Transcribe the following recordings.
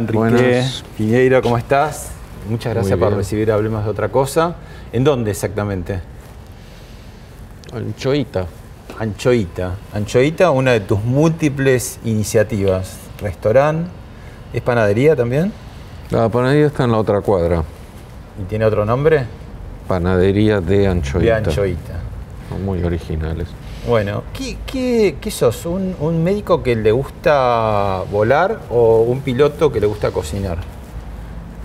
Enrique Piñeiro, ¿cómo estás? Muchas gracias por recibir Hablemos de otra cosa. ¿En dónde exactamente? Anchoita. Anchoita. Anchoita, una de tus múltiples iniciativas. Restaurante, ¿es panadería también? La panadería está en la otra cuadra. ¿Y tiene otro nombre? Panadería de Anchoita. De Anchoita. Son muy originales. Bueno, ¿qué, sos? ¿Un, médico que le gusta volar o un piloto que le gusta cocinar?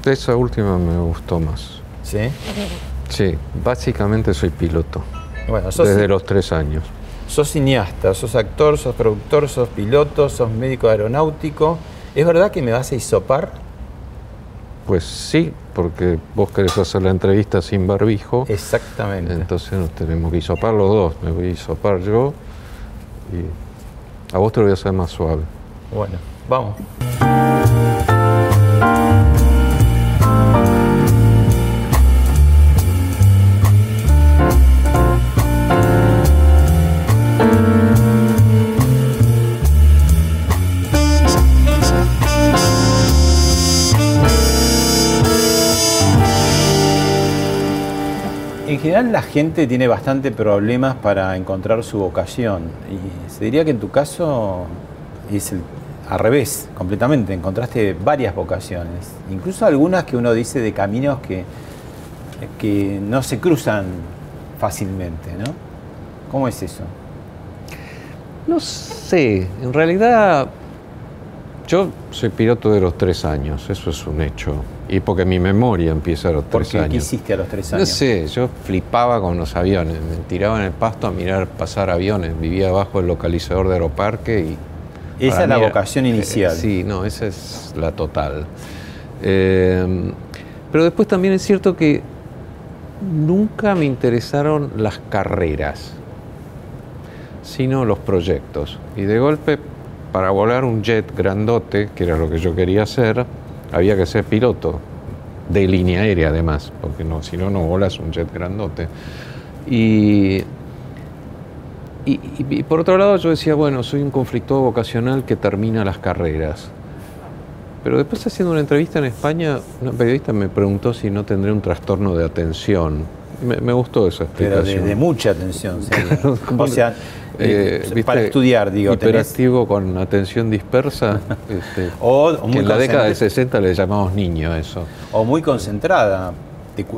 Esa última me gustó más. ¿Sí? Sí, básicamente soy piloto. Bueno, desde los tres años. Sos cineasta, sos actor, sos productor, sos piloto, sos médico aeronáutico. ¿Es verdad que me vas a isopar? Pues sí, porque vos querés hacer la entrevista sin barbijo. Exactamente. Entonces nos tenemos que isopar los dos. Me voy a isopar yo y a vos te lo voy a hacer más suave. Bueno, vamos. General la gente tiene bastante problemas para encontrar su vocación y se diría que en tu caso es al revés, completamente, encontraste varias vocaciones, incluso algunas que uno dice de caminos que, que no se cruzan fácilmente, ¿no? ¿Cómo es eso? No sé, en realidad yo soy piloto de los tres años, eso es un hecho. Y porque mi memoria empieza a los tres ¿Por qué ¿Qué hiciste a los tres años? No sé, yo flipaba con los aviones. Me tiraba en el pasto a mirar pasar aviones. Vivía abajo el localizador de Aeroparque y. Esa es la vocación inicial. Eh, sí, no, esa es la total. Eh, pero después también es cierto que nunca me interesaron las carreras, sino los proyectos. Y de golpe para volar un jet grandote, que era lo que yo quería hacer, había que ser piloto de línea aérea además, porque no, si no, no volas un jet grandote. Y, y, por otro lado yo decía, bueno, soy un conflicto vocacional que termina las carreras. Pero después haciendo una entrevista en España, una periodista me preguntó si no tendré un trastorno de atención. Me, gustó esa explicación. Pero de, mucha atención, o sea, eh, para estudiar, digo. Hiperactivo con atención dispersa. Este, o, en la década de 60 le llamamos niño eso. O muy concentrada.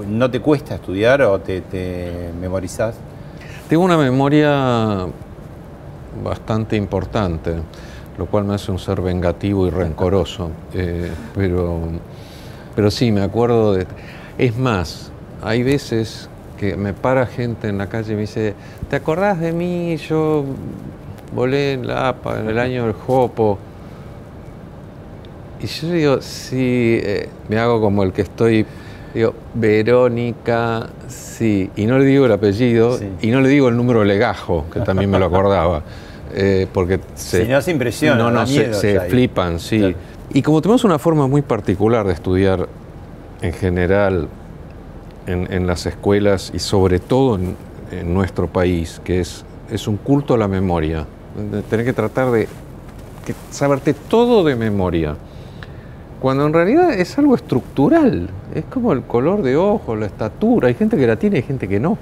¿No te cuesta estudiar o te, te memorizás? Tengo una memoria bastante importante, lo cual me hace un ser vengativo y rencoroso. Eh, pero, pero sí, me acuerdo de... Es más, hay veces que me para gente en la calle y me dice, ¿te acordás de mí? Yo volé en la APA en el año del Jopo. Y yo digo, sí, eh, me hago como el que estoy, digo, Verónica, sí, y no le digo el apellido, y no le digo el número legajo, que también me lo acordaba, eh, porque se... Si no se impresiona, no, no, se, flipan, sí. Y como tenemos una forma muy particular de estudiar en general en, las escuelas y sobre todo en, nuestro país, que es es un culto a la memoria. Tener que tratar de saberte todo de memoria. Cuando en realidad es algo estructural, es como el color de ojo, la estatura, hay gente que la tiene y gente que no.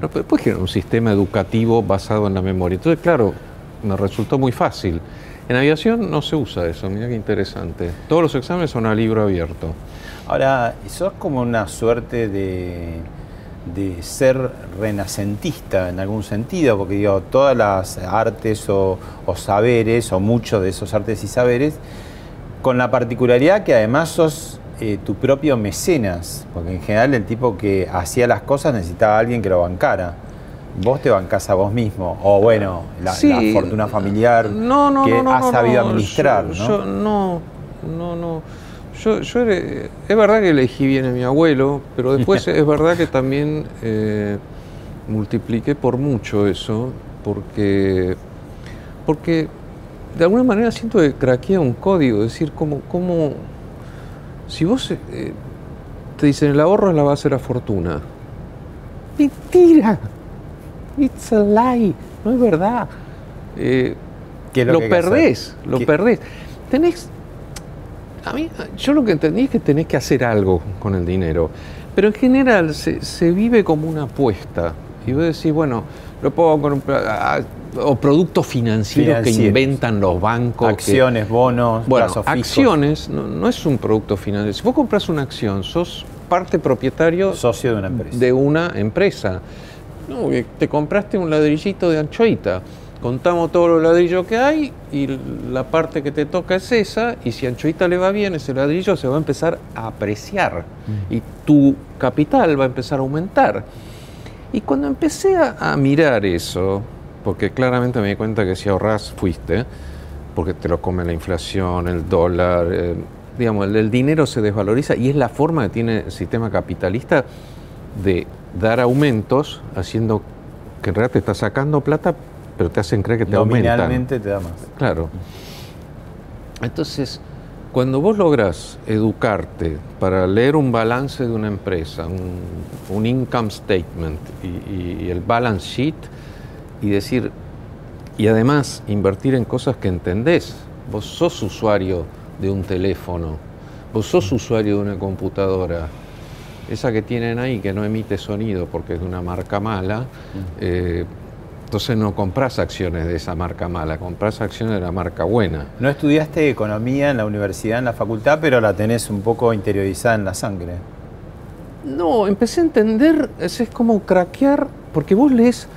No puedes generar un sistema educativo basado en la memoria. Entonces, claro, me resultó muy fácil. En aviación no se usa eso, mira qué interesante. Todos los exámenes son a libro abierto. Ahora, sos como una suerte de, de ser renacentista en algún sentido, porque digo, todas las artes o, saberes, o muchos de esos artes y saberes, con la particularidad que además sos eh, tu propio mecenas, porque en general el tipo que hacía las cosas necesitaba a alguien que lo bancara vos te bancás a vos mismo, o bueno, la, fortuna familiar que has sabido administrar, ¿no? Yo, no, no, no. Yo, yo es verdad que elegí bien a mi abuelo, pero después es verdad que también eh, multipliqué por mucho eso, porque, porque de alguna manera siento que craquea un código, es decir, como, como si vos eh, te dicen el ahorro es la base de la fortuna. Mentira. It's a lie, no es verdad. Eh, lo, perdés, lo perdés. Tenés. A mí, yo lo que entendí es que tenés que hacer algo con el dinero. Pero en general se, vive como una apuesta. Y vos decís, bueno, lo puedo comprar. O productos financieros, que inventan los bancos. Acciones, bonos, bueno, acciones no, es un producto financiero. Si vos compras una acción, sos parte propietario. Socio de una empresa. De una empresa. No, te compraste un ladrillito de anchoita. Contamos todos los ladrillos que hay y la parte que te toca es esa. Y si anchoita le va bien, ese ladrillo se va a empezar a apreciar mm. y tu capital va a empezar a aumentar. Y cuando empecé a, mirar eso, porque claramente me di cuenta que si ahorras fuiste, porque te lo come la inflación, el dólar, eh, digamos, el dinero se desvaloriza y es la forma que tiene el sistema capitalista de dar aumentos haciendo que en realidad te está sacando plata, pero te hacen creer que te aumentan. Nominalmente te da más. Claro. Entonces, cuando vos lográs educarte para leer un balance de una empresa, un, income statement y, y, el balance sheet y decir, y además invertir en cosas que entendés, vos sos usuario de un teléfono, vos sos usuario de una computadora, esa que tienen ahí que no emite sonido porque es de una marca mala, eh, entonces no compras acciones de esa marca mala, compras acciones de la marca buena. No estudiaste economía en la universidad, en la facultad, pero la tenés un poco interiorizada en la sangre. No, empecé a entender, es, es como craquear, porque vos lees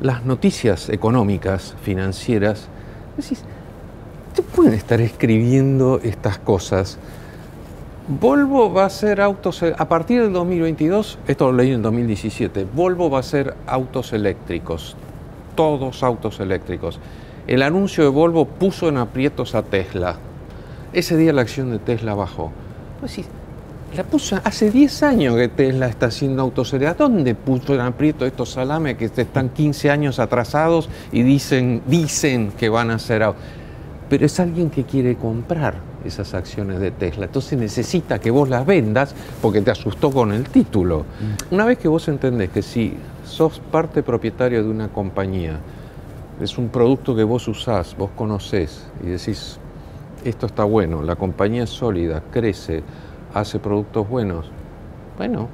las noticias económicas, financieras, decís, te pueden estar escribiendo estas cosas Volvo va a ser autos, a partir del 2022, esto lo leí en 2017, Volvo va a ser autos eléctricos, todos autos eléctricos. El anuncio de Volvo puso en aprietos a Tesla. Ese día la acción de Tesla bajó. Pues sí, la puso hace 10 años que Tesla está haciendo autos eléctricos. ¿Dónde puso en aprieto estos salames que están 15 años atrasados y dicen, dicen que van a ser autos? Pero es alguien que quiere comprar esas acciones de Tesla. Entonces necesita que vos las vendas porque te asustó con el título. Mm. Una vez que vos entendés que si sos parte propietario de una compañía, es un producto que vos usás, vos conocés y decís, esto está bueno, la compañía es sólida, crece, hace productos buenos, bueno,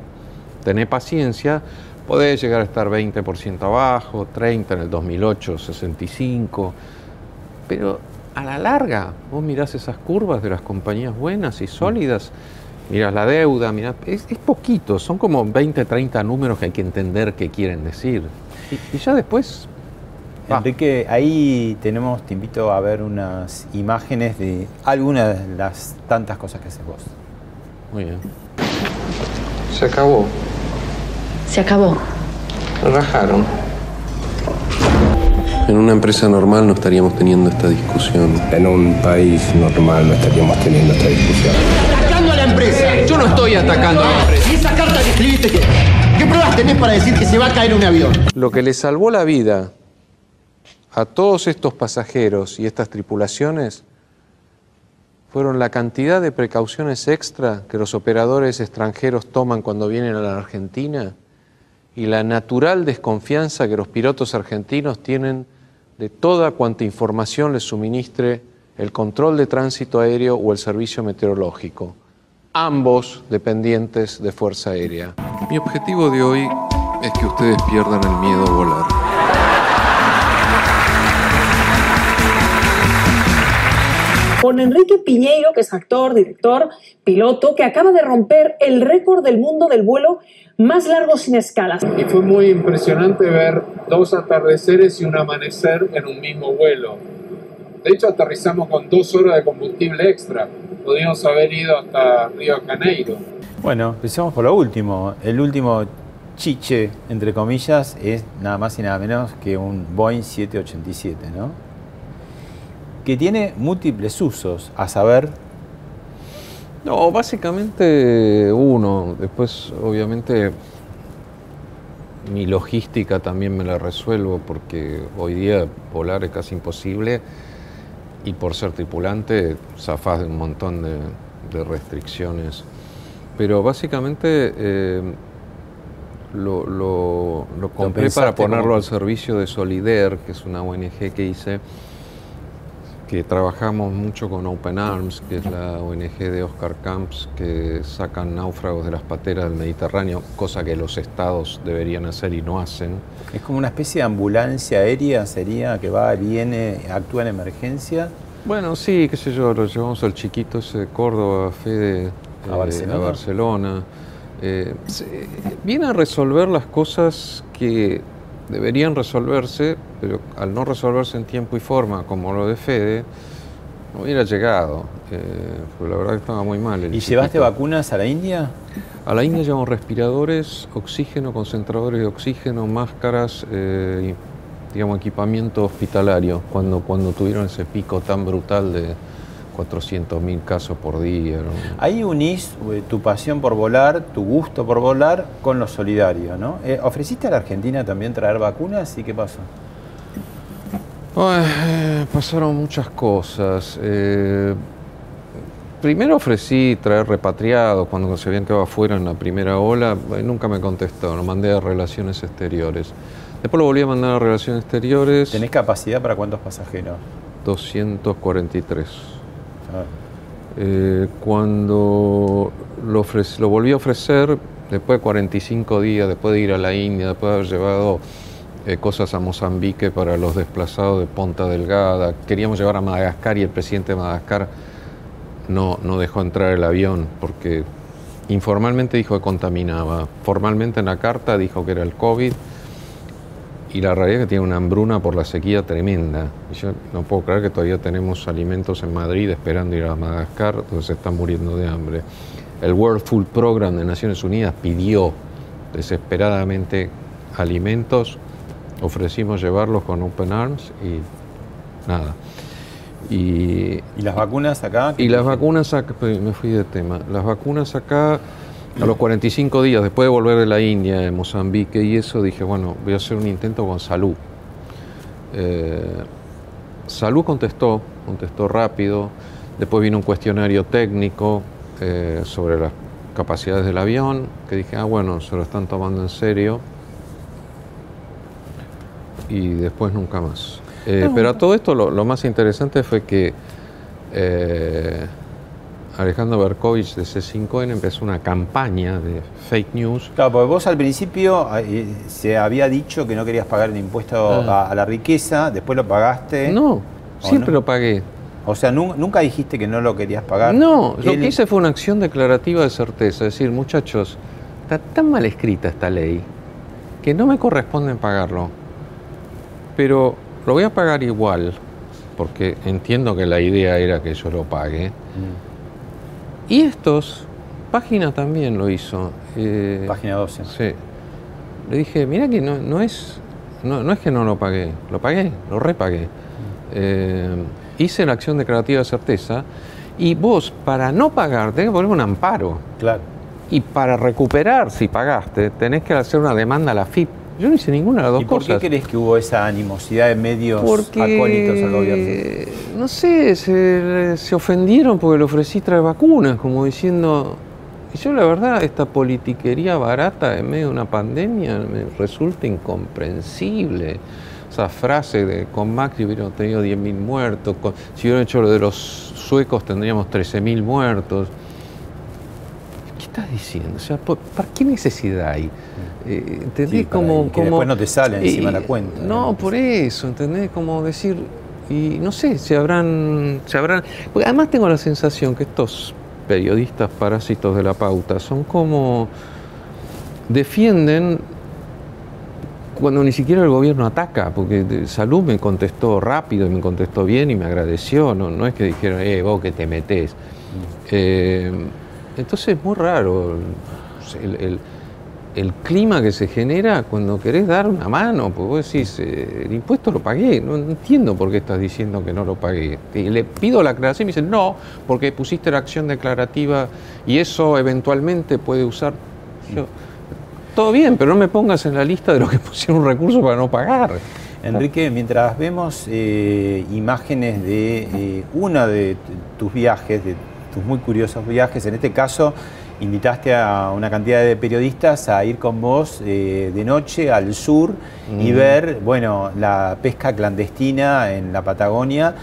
tenés paciencia, podés llegar a estar 20% abajo, 30 en el 2008, 65, pero a la larga, vos mirás esas curvas de las compañías buenas y sólidas, mirás la deuda, mirás, es, poquito, son como 20, 30 números que hay que entender qué quieren decir. Y, ya después... Enrique, ahí tenemos, te invito a ver unas imágenes de algunas de las tantas cosas que haces vos. Muy bien. Se acabó. Se acabó. Rajaron. En una empresa normal no estaríamos teniendo esta discusión. En un país normal no estaríamos teniendo esta discusión. ¡Atacando a la empresa! Yo no estoy atacando a la empresa. ¿Y esa carta que escribiste qué? ¿Qué pruebas tenés para decir que se va a caer un avión? Lo que le salvó la vida a todos estos pasajeros y estas tripulaciones fueron la cantidad de precauciones extra que los operadores extranjeros toman cuando vienen a la Argentina y la natural desconfianza que los pilotos argentinos tienen de toda cuanta información les suministre el control de tránsito aéreo o el servicio meteorológico, ambos dependientes de Fuerza Aérea. Mi objetivo de hoy es que ustedes pierdan el miedo a volar. Con Enrique Piñeiro, que es actor, director, piloto, que acaba de romper el récord del mundo del vuelo más largo sin escalas. Y fue muy impresionante ver dos atardeceres y un amanecer en un mismo vuelo. De hecho, aterrizamos con dos horas de combustible extra. Podríamos haber ido hasta Río de Janeiro. Bueno, empecemos por lo último. El último chiche, entre comillas, es nada más y nada menos que un Boeing 787, ¿no? Que tiene múltiples usos, a saber... No, básicamente uno. Después, obviamente, mi logística también me la resuelvo porque hoy día volar es casi imposible y por ser tripulante zafás de un montón de, restricciones. Pero básicamente eh, lo, lo, compré para ponerlo al servicio de Solider, que es una ONG que hice que trabajamos mucho con Open Arms, que es la ONG de Oscar Camps, que sacan náufragos de las pateras del Mediterráneo, cosa que los estados deberían hacer y no hacen. Es como una especie de ambulancia aérea, sería, que va, viene, actúa en emergencia. Bueno, sí, qué sé yo, lo llevamos al chiquito ese de Córdoba, Fede, a Barcelona. A Barcelona. Eh, viene a resolver las cosas que deberían resolverse, pero al no resolverse en tiempo y forma, como lo de Fede, no hubiera llegado. Eh, la verdad que estaba muy mal. ¿Y llevaste vacunas a la India? A la India llevamos respiradores, oxígeno, concentradores de oxígeno, máscaras, eh, digamos, equipamiento hospitalario, cuando, cuando tuvieron ese pico tan brutal de, 400.000 casos por día. Ahí unís eh, tu pasión por volar, tu gusto por volar con lo solidario, ¿no? Eh, ¿Ofreciste a la Argentina también traer vacunas y qué pasó? Eh, pasaron muchas cosas. primero ofrecí traer repatriados cuando se habían quedado afuera en la primera ola. nunca me contestó, lo mandé a Relaciones Exteriores. Después lo volví a mandar a Relaciones Exteriores. ¿Tenés capacidad para cuántos pasajeros? 243. Eh, cuando lo, volví a ofrecer, después de 45 días, después de ir a la India, después de haber llevado eh, cosas a Mozambique para los desplazados de Ponta Delgada, queríamos llevar a Madagascar y el presidente de Madagascar no dejó entrar el avión porque informalmente dijo que contaminaba, formalmente en la carta dijo que era el COVID y la realidad es que tiene una hambruna por la sequía tremenda. Yo no puedo creer que todavía tenemos alimentos en Madrid esperando ir a Madagascar, donde se están muriendo de hambre. El World Food Program de Naciones Unidas pidió desesperadamente alimentos, ofrecimos llevarlos con Open Arms y nada. Y, ¿Y las vacunas acá? Y las vacunas acá, me fui de tema, las vacunas acá a los 45 días, después de volver de la India, de Mozambique y eso, dije, bueno, voy a hacer un intento con Salud. Eh, Salud contestó, contestó rápido. Después vino un cuestionario técnico eh, sobre las capacidades del avión, que dije, ah, bueno, se lo están tomando en serio. Y después nunca más. Eh, pero a todo esto lo, más interesante fue que Alejandro Berkovich de C5N empezó una campaña de fake news. Claro, porque vos al principio eh, se había dicho que no querías pagar el impuesto ah. a, la riqueza, después lo pagaste. No, siempre lo pagué. O sea, nunca dijiste que no lo querías pagar. No, lo que hice fue una acción declarativa de certeza, es decir, muchachos, está tan mal escrita esta ley que no me corresponde pagarlo, pero lo voy a pagar igual, porque entiendo que la idea era que yo lo pague. Mm. Y estos, Página también lo hizo. Eh, página 12. Sí. Le dije, mira que no, no es, no, es que no lo pagué, lo pagué, lo repagué. Eh, hice la acción declarativa de certeza y vos, para no pagar, tenés que poner un amparo. Claro. Y para recuperar, si pagaste, tenés que hacer una demanda a la FIP. Yo no hice ninguna de las dos cosas. ¿Y por qué crees que hubo esa animosidad de medios acólitos al gobierno? No sé, se, ofendieron porque le ofrecí traer vacunas, como diciendo, Y yo la verdad, esta politiquería barata en medio de una pandemia me resulta incomprensible. Esa frase de con Macri hubiéramos tenido 10.000 muertos, si hubieran hecho lo de los suecos tendríamos 13.000 muertos. ¿Qué estás diciendo? O sea, ¿para qué necesidad hay? Eh, ¿Entendés? como, después no te sale encima la cuenta. No, por eso, ¿entendés? Como decir, y no sé, se habrán, se habrán... Porque además tengo la sensación que estos periodistas parásitos de la pauta son como... defienden cuando ni siquiera el gobierno ataca, porque Salud me contestó rápido y me contestó bien y me agradeció, no, no es que dijeron, eh, vos que te metés. Eh, entonces es muy raro el, clima que se genera cuando querés dar una mano, porque vos decís, eh, el impuesto lo pagué, no, entiendo por qué estás diciendo que no lo pagué. Le pido la aclaración y me dicen, no, porque pusiste la acción declarativa y eso eventualmente puede usar todo bien, pero no me pongas en la lista de los que pusieron un recurso para no pagar. Enrique, mientras vemos eh, imágenes de eh, uno de tus viajes, de tus muy curiosos viajes, en este caso invitaste a una cantidad de periodistas a ir con vos eh, de noche al sur y ver, bueno, la pesca clandestina en la Patagonia.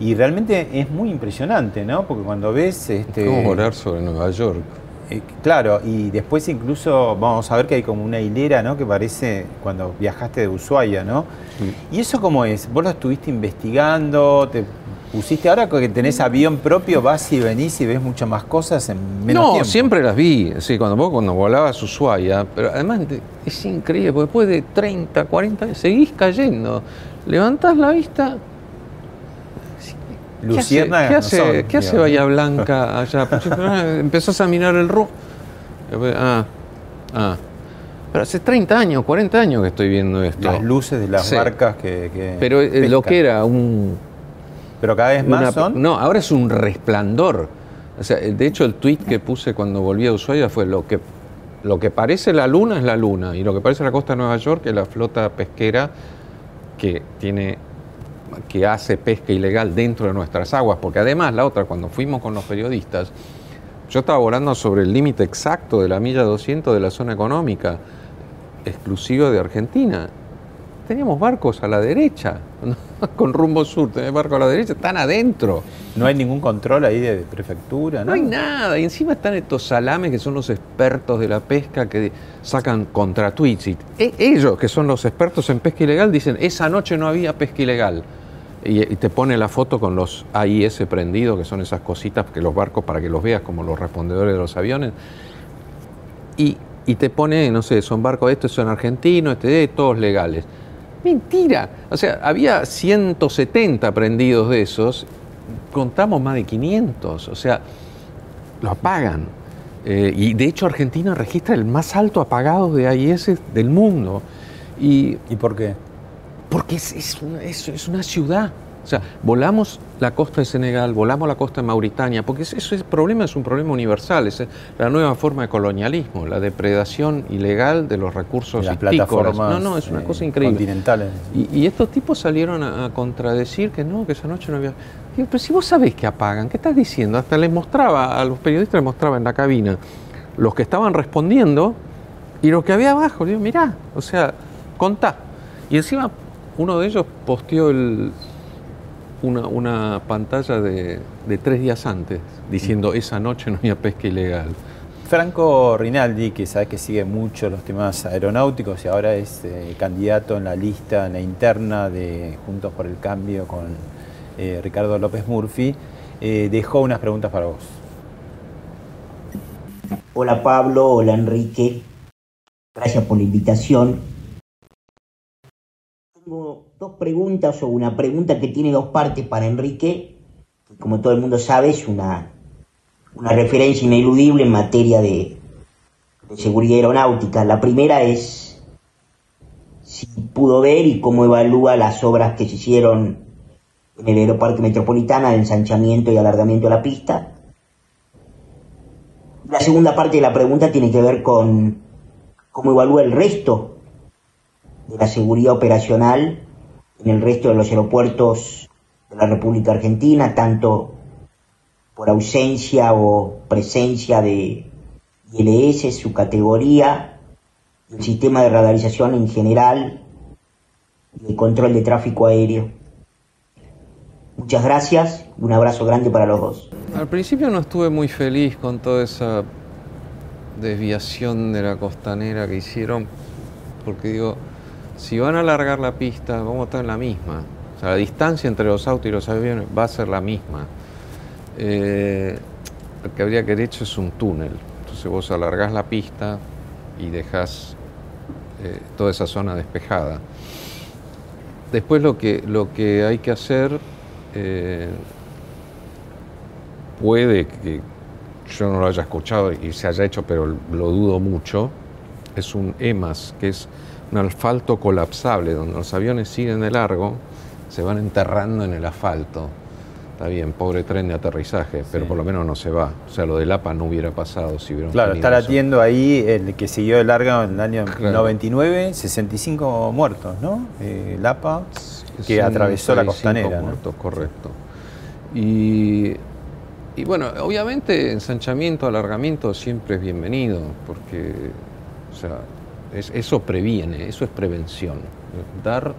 Y realmente es muy impresionante, ¿no? Porque cuando ves... Este, ¿Cómo volar sobre Nueva York? Eh, claro, y después incluso vamos a ver que hay como una hilera, ¿no? Que parece cuando viajaste de Ushuaia, ¿no? ¿Y eso cómo es? ¿Vos lo estuviste investigando? ¿Te pusiste ahora que tenés avión propio, vas y venís y ves muchas más cosas en menos no, tiempo? No, siempre las vi, sí, cuando vos cuando volabas a Ushuaia, pero además es increíble, porque después de 30, 40 años seguís cayendo. Levantás la vista, Lucierna ¿Qué hace, ¿qué hace, Bahía Blanca allá? Pues, ah, empezás a mirar el ru. Ah, ah. Pero hace 30 años, 40 años que estoy viendo esto. Las luces de las barcas que, Pero eh, lo que era un. Pero cada vez más son. No, ahora es un resplandor. O sea, de hecho, el tweet que puse cuando volví a Ushuaia fue lo que, lo que parece la luna es la luna. Y lo que parece la costa de Nueva York es la flota pesquera que tiene que hace pesca ilegal dentro de nuestras aguas, porque además la otra, cuando fuimos con los periodistas, yo estaba volando sobre el límite exacto de la milla 200 de la zona económica exclusiva de Argentina. Teníamos barcos a la derecha, con rumbo sur, tenés barcos a la derecha, están adentro. No hay ningún control ahí de prefectura, ¿no? No hay nada, y encima están estos salames que son los expertos de la pesca que sacan contra. Y e, ellos, que son los expertos en pesca ilegal, dicen, esa noche no había pesca ilegal y, te pone la foto con los AIS prendidos, que son esas cositas que los barcos, para que los veas como los respondedores de los aviones. Y, te pone, no sé, son barcos, estos son argentinos, este, todos legales. Mentira. O sea, había 170 prendidos de esos, contamos más de 500. O sea, lo apagan. Eh, y de hecho Argentina registra el más alto apagado de AIS del mundo. ¿Y, ¿Y por qué? porque es, una, ciudad. O sea, volamos la costa de Senegal, volamos la costa de Mauritania, porque eso es problema, es un problema universal, es la nueva forma de colonialismo, la depredación ilegal de los recursos las plataformas No, no, es una eh, cosa increíble. Continentales. Y, estos tipos salieron a, contradecir que no, que esa noche no había. pero si vos sabés que apagan, ¿qué estás diciendo? Hasta les mostraba, a los periodistas les mostraba en la cabina los que estaban respondiendo y los que había abajo. digo, mirá, o sea, contá. Y encima uno de ellos posteó una, pantalla de, tres días antes diciendo esa noche no había pesca ilegal. Franco Rinaldi, que sabe que sigue mucho los temas aeronáuticos y ahora es eh, candidato en la lista, en la interna de Juntos por el Cambio con eh, Ricardo López Murphy, eh, dejó unas preguntas para vos. Hola Pablo, hola Enrique, gracias por la invitación tengo dos preguntas o una pregunta que tiene dos partes para Enrique, que como todo el mundo sabe es una, una referencia ineludible en materia de, de seguridad aeronáutica. La primera es si pudo ver y cómo evalúa las obras que se hicieron en el aeropuerto metropolitana de ensanchamiento y alargamiento de la pista. La segunda parte de la pregunta tiene que ver con cómo evalúa el resto de la seguridad operacional en el resto de los aeropuertos de la República Argentina, tanto por ausencia o presencia de, ILS, su categoría, el sistema de radarización en general y el control de tráfico aéreo. Muchas gracias un abrazo grande para los dos. Al principio no estuve muy feliz con toda esa desviación de la costanera que hicieron, porque digo, si van a alargar la pista, vamos a estar en la misma. O sea, la distancia entre los autos y los aviones va a ser la misma. Eh, lo que habría que haber hecho es un túnel. Entonces vos alargás la pista y dejás eh, toda esa zona despejada. Después lo que, lo que hay que hacer, eh, puede que yo no lo haya escuchado y se haya hecho, pero lo dudo mucho, es un EMAS, que es un asfalto colapsable, donde los aviones siguen de largo, se van enterrando en el asfalto. Está bien, pobre tren de aterrizaje, pero por lo menos no se va. O sea, lo del APA no hubiera pasado si hubiera Claro, está latiendo ahí el que siguió de largo en el año 99, 65 muertos, ¿no? Eh, el APA que atravesó la costanera. Muertos, correcto. Y, y bueno, obviamente ensanchamiento, alargamiento siempre es bienvenido, porque o sea, eso previene, eso es prevención. Dar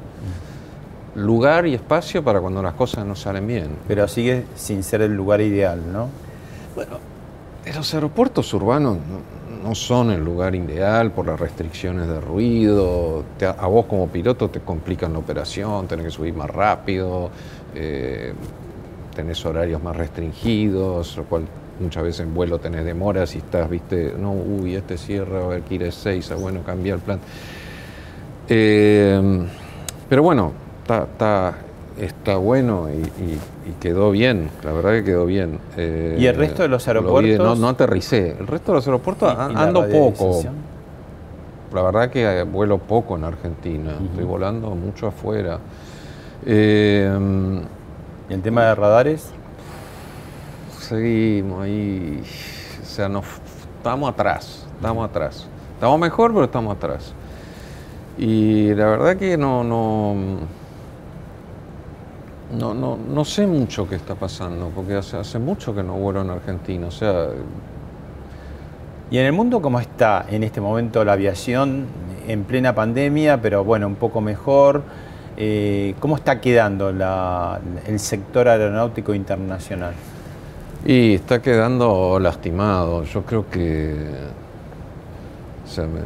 lugar y espacio para cuando las cosas no salen bien. Pero sigue sin ser el lugar ideal, ¿no? Bueno, los aeropuertos urbanos no, son el lugar ideal por las restricciones de ruido. a vos como piloto te complican la operación, tenés que subir más rápido, eh, tenés horarios más restringidos, lo cual muchas veces en vuelo tenés demoras y estás, viste, no, uy, este cierra, a ver que ir a 6, bueno, cambia el plan. Eh, pero bueno, está, está, bueno y, quedó bien, la verdad que quedó bien. Eh, ¿Y el resto de los aeropuertos? no, aterricé. El resto de los aeropuertos ando poco. La verdad que vuelo poco en Argentina, estoy volando mucho afuera. Eh, ¿Y el tema de radares? Seguimos ahí, o sea, nos, estamos atrás, estamos atrás. Estamos mejor, pero estamos atrás. Y la verdad que no, no, no, no, sé mucho qué está pasando, porque hace, hace mucho que no vuelo en Argentina. O sea. ¿Y en el mundo cómo está en este momento la aviación en plena pandemia, pero bueno, un poco mejor? Eh, ¿Cómo está quedando el sector aeronáutico internacional? Y está quedando lastimado. Yo creo que. O sea, me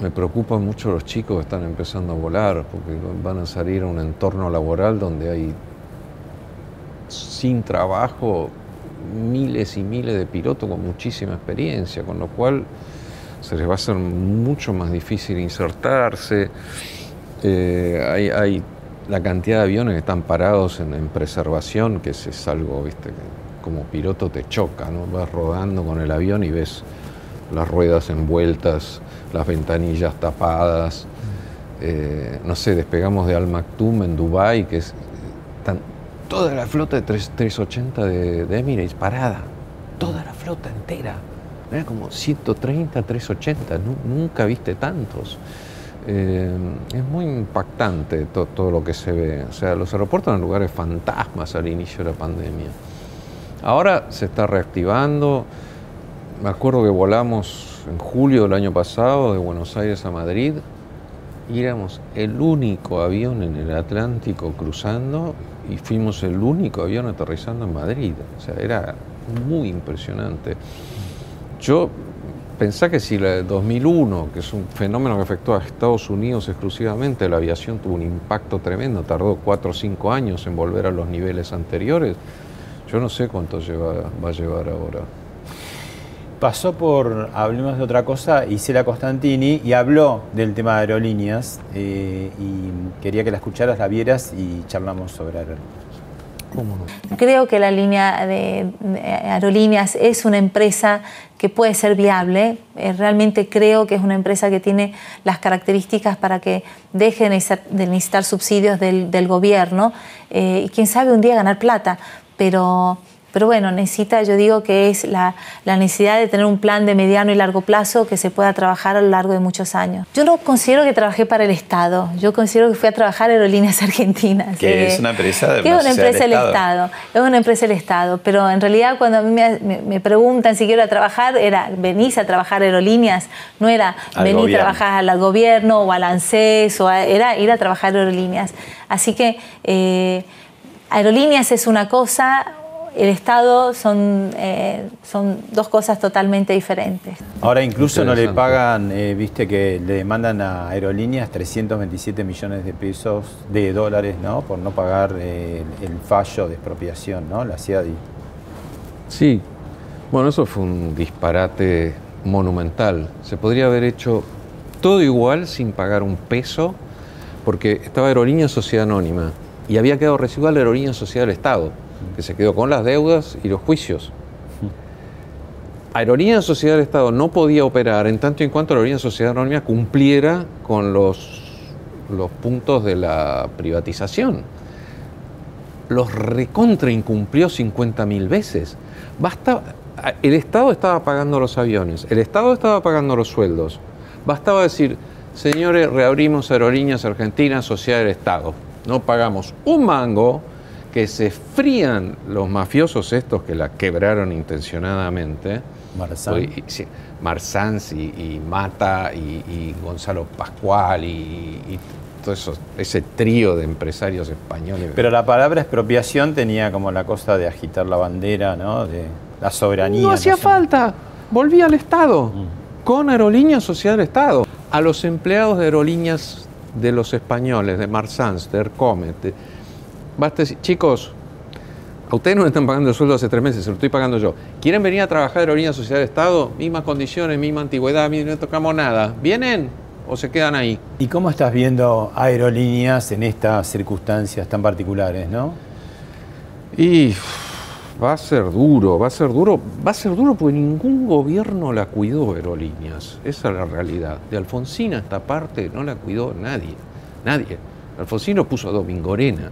me preocupan mucho los chicos que están empezando a volar, porque van a salir a un entorno laboral donde hay sin trabajo miles y miles de pilotos con muchísima experiencia, con lo cual se les va a hacer mucho más difícil insertarse. Eh, hay, la cantidad de aviones que están parados en, preservación, que es, algo, viste, que como piloto te choca, ¿no? Vas rodando con el avión y ves las ruedas envueltas las ventanillas tapadas. Eh, no sé, despegamos de Al Maktoum en Dubai que es toda la flota de 380 de, de, Emirates parada, toda la flota entera. Era como 130, 380, nunca viste tantos. Eh, es muy impactante todo lo que se ve. O sea, los aeropuertos eran lugares fantasmas al inicio de la pandemia. Ahora se está reactivando. Me acuerdo que volamos en julio del año pasado de Buenos Aires a Madrid, éramos el único avión en el Atlántico cruzando y fuimos el único avión aterrizando en Madrid. O sea, era muy impresionante. Yo pensé que si el 2001, que es un fenómeno que afectó a Estados Unidos exclusivamente, la aviación tuvo un impacto tremendo, tardó cuatro o cinco años en volver a los niveles anteriores, yo no sé cuánto va a llevar ahora pasó por, hablemos de otra cosa, Isela Costantini y habló del tema de aerolíneas eh, y quería que la escucharas, la vieras y charlamos sobre aerolíneas. Creo que la línea de, aerolíneas es una empresa que puede ser viable. Eh, realmente creo que es una empresa que tiene las características para que deje de necesitar, subsidios del, gobierno eh, y quién sabe un día ganar plata. Pero pero bueno, necesita, yo digo que es la, la, necesidad de tener un plan de mediano y largo plazo que se pueda trabajar a lo largo de muchos años. Yo no considero que trabajé para el Estado, yo considero que fui a trabajar a Aerolíneas Argentinas. Que es una empresa de que es una empresa del Estado. Es una empresa del Estado, pero en realidad cuando a mí me, me, preguntan si quiero trabajar, era venís a trabajar Aerolíneas, no era venir a trabajar al gobierno o al ANSES, o era ir a trabajar Aerolíneas. Así que eh, Aerolíneas es una cosa, el Estado son, eh, son dos cosas totalmente diferentes. Ahora incluso no le pagan, eh, viste que le demandan a aerolíneas 327 millones de pesos, de dólares, ¿no? Por no pagar eh, el fallo de expropiación, ¿no? La CIADI. Sí, bueno, eso fue un disparate monumental. Se podría haber hecho todo igual sin pagar un peso, porque estaba Aerolínea Sociedad Anónima y había quedado residual la Aerolínea Sociedad del Estado que se quedó con las deudas y los juicios. Aerolínea Sociedad del Estado no podía operar en tanto y en cuanto la Aerolínea Sociedad Anónima cumpliera con los, los puntos de la privatización. Los recontra incumplió 50.000 veces. Basta, el Estado estaba pagando los aviones, el Estado estaba pagando los sueldos. Bastaba decir, señores, reabrimos Aerolíneas Argentinas Sociedad del Estado. No pagamos un mango, que se frían los mafiosos estos que la quebraron intencionadamente. Marzán. y, Mata y, Gonzalo Pascual y, todo eso, ese trío de empresarios españoles. Pero la palabra expropiación tenía como la cosa de agitar la bandera, ¿no? De la soberanía. No hacía falta, volvía al Estado, mm. con Aerolíneas Sociedad del Estado. A los empleados de aerolíneas de los españoles, de Marsans, de Ercomet, basta decir, chicos, a ustedes no me están pagando el sueldo hace tres meses, se lo estoy pagando yo. ¿Quieren venir a trabajar en Aerolínea Sociedad de Estado? Mismas condiciones, misma antigüedad, no tocamos nada. ¿Vienen o se quedan ahí? ¿Y cómo estás viendo aerolíneas en estas circunstancias tan particulares, no? Y va a ser duro, va a ser duro, va a ser duro porque ningún gobierno la cuidó aerolíneas. Esa es la realidad. De Alfonsina esta parte no la cuidó nadie, nadie. Alfonsino puso a Domingorena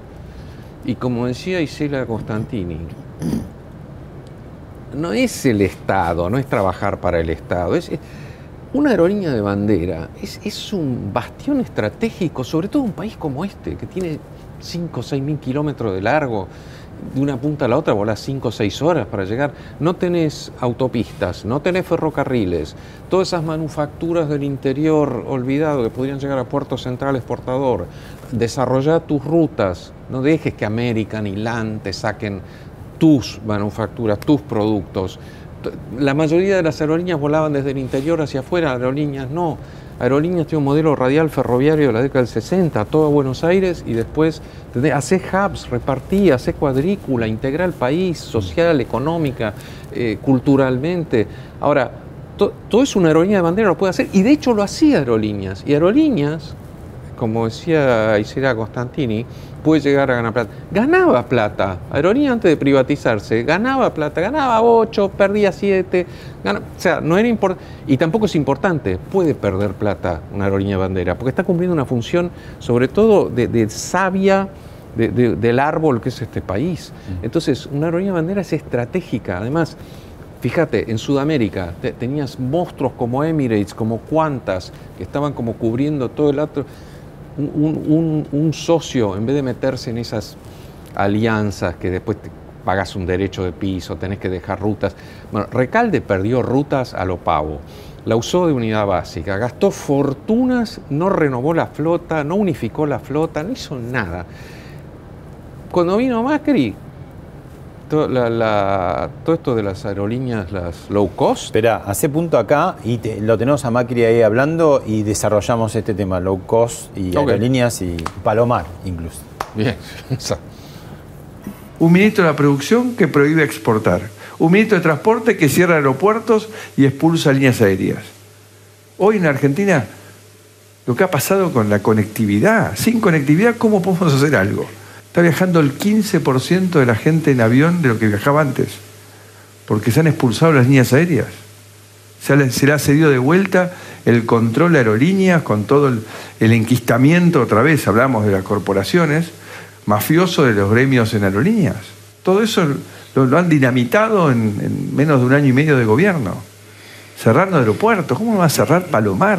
y como decía Isela Constantini, no es el Estado, no es trabajar para el Estado, es, una aerolínea de bandera, es, un bastión estratégico, sobre todo un país como este, que tiene 5 o 6 mil kilómetros de largo, de una punta a la otra volás 5 o 6 horas para llegar. No tenés autopistas, no tenés ferrocarriles, todas esas manufacturas del interior olvidado que podrían llegar a Puerto Central exportador. Desarrolla tus rutas, no dejes que American y LAN te saquen tus manufacturas, tus productos. La mayoría de las aerolíneas volaban desde el interior hacia afuera, aerolíneas no. Aerolíneas tiene un modelo radial ferroviario de la década del 60, todo a Buenos Aires y después hace hubs, repartí, hace cuadrícula, integra el país social, económica, eh, culturalmente. Ahora, todo es una aerolínea de bandera, lo puede hacer y de hecho lo hacía aerolíneas. Y aerolíneas, como decía Isera Constantini, puede llegar a ganar plata. Ganaba plata. Aerolínea antes de privatizarse, ganaba plata, ganaba 8, perdía 7. o sea, no era importante. Y tampoco es importante, puede perder plata una aerolínea bandera, porque está cumpliendo una función, sobre todo de, sabia. del árbol que es este país. Entonces, una aerolínea bandera es estratégica. Además, Fíjate, en Sudamérica tenías monstruos como Emirates, como Qantas, que estaban como cubriendo todo el otro un, socio, en vez de meterse en esas alianzas que después te pagas un derecho de piso, tenés que dejar rutas. Bueno, Recalde perdió rutas a lo pavo. La usó de unidad básica, gastó fortunas, no renovó la flota, no unificó la flota, no hizo nada. Cuando vino Macri, todo, todo esto de las aerolíneas, las low cost. Espera, hace punto acá y lo tenemos a Macri ahí hablando y desarrollamos este tema, low cost y aerolíneas y Palomar incluso. Bien, Un ministro de la producción que prohíbe exportar. Un ministro de transporte que cierra aeropuertos y expulsa líneas aéreas. Hoy en Argentina, lo que ha pasado con la conectividad, sin conectividad, ¿cómo podemos hacer algo? Está viajando el 15% de la gente en avión de lo que viajaba antes, porque se han expulsado las líneas aéreas. Se, le, ha cedido de vuelta el control de aerolíneas con todo el, enquistamiento, otra vez hablamos de las corporaciones, mafioso de los gremios en aerolíneas. Todo eso Lo, lo han dinamitado en, en menos de un año y medio de gobierno. Cerrando aeropuertos. ¿Cómo va a cerrar Palomar?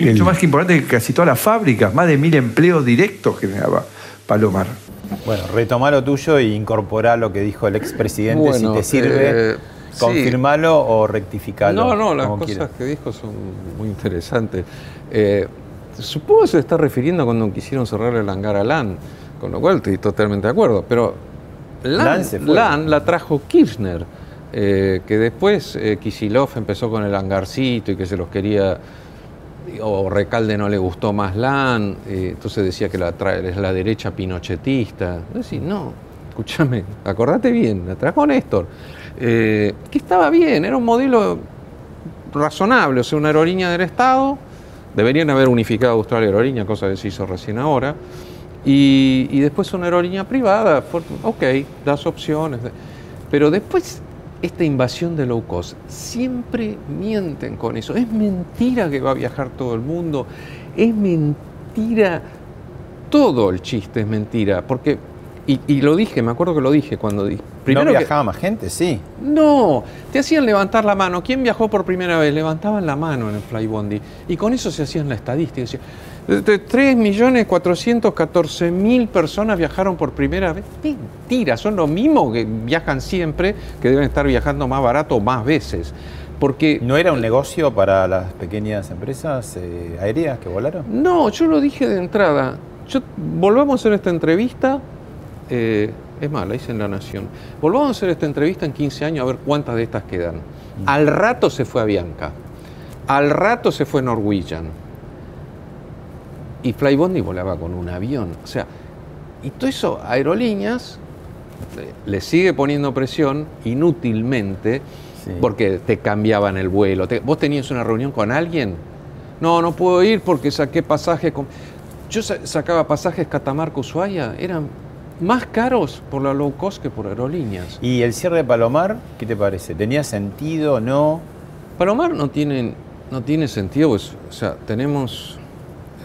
Mucho más que importante que casi todas las fábricas. Más de mil empleos directos generaba Palomar. Bueno, retoma lo tuyo e incorpora lo que dijo el expresidente. Bueno, si te sirve, eh, confirmalo o rectificalo. No, no, las cosas quieras. que dijo son muy interesantes. Eh, supongo que se está refiriendo a cuando quisieron cerrar el hangar a LAN, con lo cual estoy totalmente de acuerdo. Pero. LAN la trajo Kirchner, eh, que después eh, Kisilov empezó con el hangarcito y que se los quería. O Recalde no le gustó más LAN, eh, entonces decía que la es la derecha pinochetista. Decís, no, escúchame, acordate bien, la trajo Néstor. Eh, que estaba bien, era un modelo razonable, o sea, una aerolínea del Estado, deberían haber unificado Australia Aerolínea, cosa que se hizo recién ahora, y, y después una aerolínea privada, ok, das opciones, pero después esta invasión de low cost, siempre mienten con eso, es mentira que va a viajar todo el mundo, es mentira, todo el chiste es mentira, porque, y, y lo dije, me acuerdo que lo dije cuando dije, no que- viajaba más gente, sí. no, te hacían levantar la mano. ¿Quién viajó por primera vez? Levantaban la mano en el Flybondi. Y con eso se hacían la estadística. Decían, de 3.414.000 personas viajaron por primera vez. Mentira, son los mismos que viajan siempre, que deben estar viajando más barato más veces. Porque ¿No era un negocio para las pequeñas empresas eh, aéreas que volaron? No, yo lo dije de entrada. Yo, volvamos a hacer esta entrevista. eh, es más, la hice en La Nación. Volvamos a hacer esta entrevista en 15 años a ver cuántas de estas quedan. Al rato se fue Avianca. Al rato se fue Norwegian. Y Flybondi volaba con un avión. O sea, y todo eso, aerolíneas, le- sigue poniendo presión inútilmente porque te cambiaban el vuelo. Te- ¿Vos tenías una reunión con alguien? No, no puedo ir porque saqué pasajes con... Yo sa- sacaba pasajes Catamarca-Ushuaia, eran más caros por la low cost que por aerolíneas. ¿Y el cierre de Palomar, qué te parece? ¿Tenía sentido no? Palomar no tiene, no tiene sentido, pues, o sea, tenemos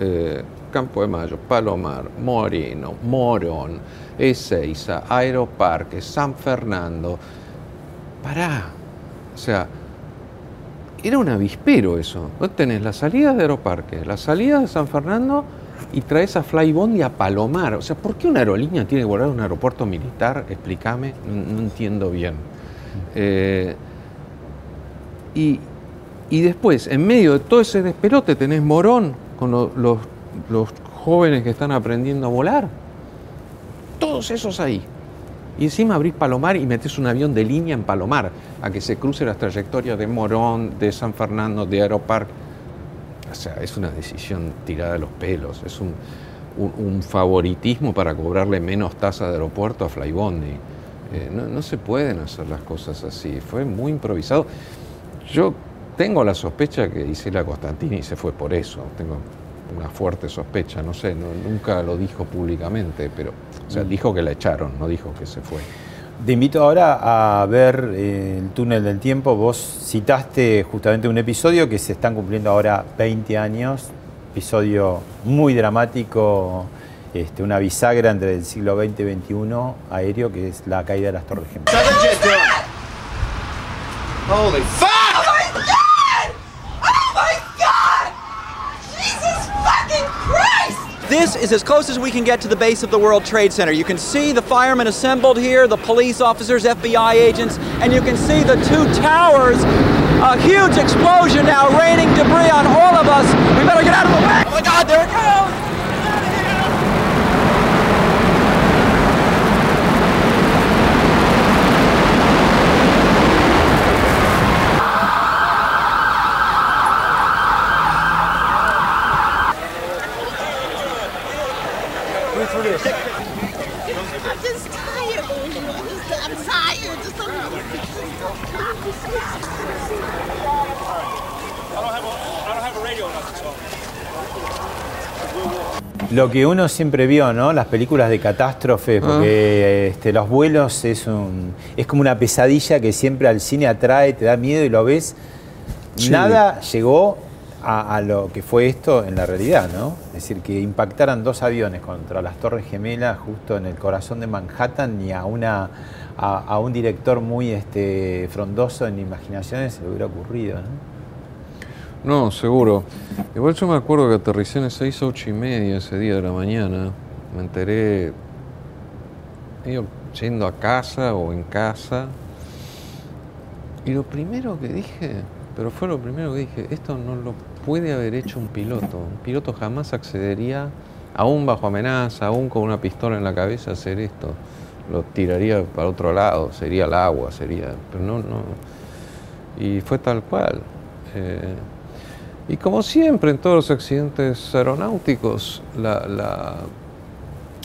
eh, Campo de Mayo, Palomar, Moreno, Morón, Ezeiza, Aeroparque, San Fernando. Pará, o sea, era un avispero eso. Vos tenés las salidas de Aeroparque, las salidas de San Fernando y traes a Flybondi a Palomar. O sea, ¿por qué una aerolínea tiene que a un aeropuerto militar? Explícame, no, no entiendo bien. Eh, y, y después, en medio de todo ese despelote, tenés Morón con lo- los, los jóvenes que están aprendiendo a volar. Todos esos ahí. Y encima abrís Palomar y metés un avión de línea en Palomar, a que se cruce las trayectorias de Morón, de San Fernando, de Aeropark. O sea, es una decisión tirada de los pelos, es un, favoritismo para cobrarle menos tasa de aeropuerto a Flybondi. Eh, no se pueden hacer las cosas así, fue muy improvisado. Yo tengo la sospecha que Isela Costantini se fue por eso, tengo una fuerte sospecha, no sé, no- nunca lo dijo públicamente, pero, o sea, dijo que la echaron, no dijo que se fue. Te invito ahora a ver eh, el túnel del tiempo. Vos citaste justamente un episodio que se están cumpliendo ahora 20 años, episodio muy dramático, este, una bisagra entre el siglo XX y XXI aéreo, que es la caída de las Torres Gemelas. This is as close as we can get to the base of the World Trade Center. You can see the firemen assembled here, the police officers, FBI agents, and you can see the two towers. A huge explosion now raining debris on all of us. We better get out of the way. Oh my God, there it goes! I'm just tired. I'm tired. Just a Lo que uno siempre vio, ¿no? Las películas de catástrofe, porque este, los vuelos es un es como una pesadilla que siempre al cine atrae, te da miedo y lo ves. Sí. Nada llegó a, lo que fue esto en la realidad, ¿no? Es decir, que impactaran dos aviones contra las Torres Gemelas justo en el corazón de Manhattan y a una a, un director muy este, frondoso en imaginaciones se le hubiera ocurrido, ¿no? No, seguro. Igual yo me acuerdo que aterricé en 6 8 y media ese día de la mañana. Me enteré yendo a casa o en casa. Y lo primero que dije, pero fue lo primero que dije, esto no lo puede haber hecho un piloto. Un piloto jamás accedería, aún bajo amenaza, aún con una pistola en la cabeza, a hacer esto. Lo tiraría para otro lado, sería el agua, sería. Pero no, no. Y fue tal cual. Eh, y como siempre en todos los accidentes aeronáuticos, la- la-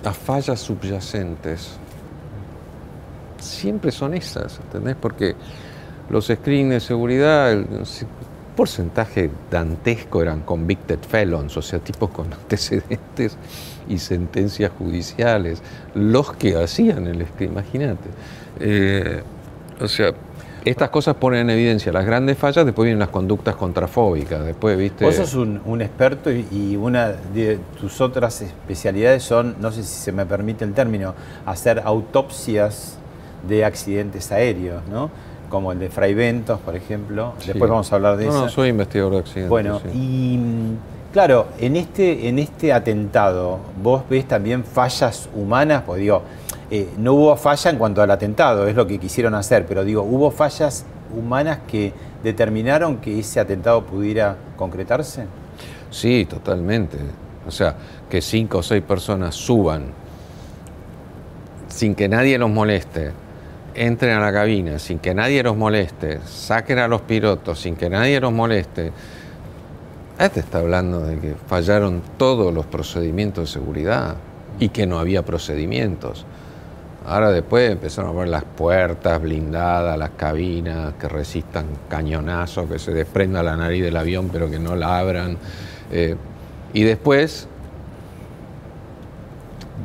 las fallas subyacentes siempre son esas, ¿entendés? Porque los screens de seguridad, el porcentaje dantesco eran convicted felons, o sea, tipos con antecedentes y sentencias judiciales, los que hacían el screen, imagínate. Eh, o sea, estas cosas ponen en evidencia las grandes fallas, después vienen las conductas contrafóbicas, después, viste... Vos sos un, un experto y, y una de tus otras especialidades son, no sé si se me permite el término, hacer autopsias de accidentes aéreos, ¿no? Como el de Fray Ventos, por ejemplo. Sí. Después vamos a hablar de No, eso. no, soy investigador de accidentes. Bueno, sí. y claro, en este, en este atentado, ¿vos ves también fallas humanas? Pues digo, eh, no hubo falla en cuanto al atentado, es lo que quisieron hacer, pero digo, ¿hubo fallas humanas que determinaron que ese atentado pudiera concretarse? Sí, totalmente. O sea, que cinco o seis personas suban sin que nadie los moleste, entren a la cabina sin que nadie los moleste, saquen a los pilotos sin que nadie los moleste. Este está hablando de que fallaron todos los procedimientos de seguridad y que no había procedimientos. Ahora después empezaron a poner las puertas blindadas, las cabinas que resistan cañonazos, que se desprenda la nariz del avión pero que no la abran. Eh, y después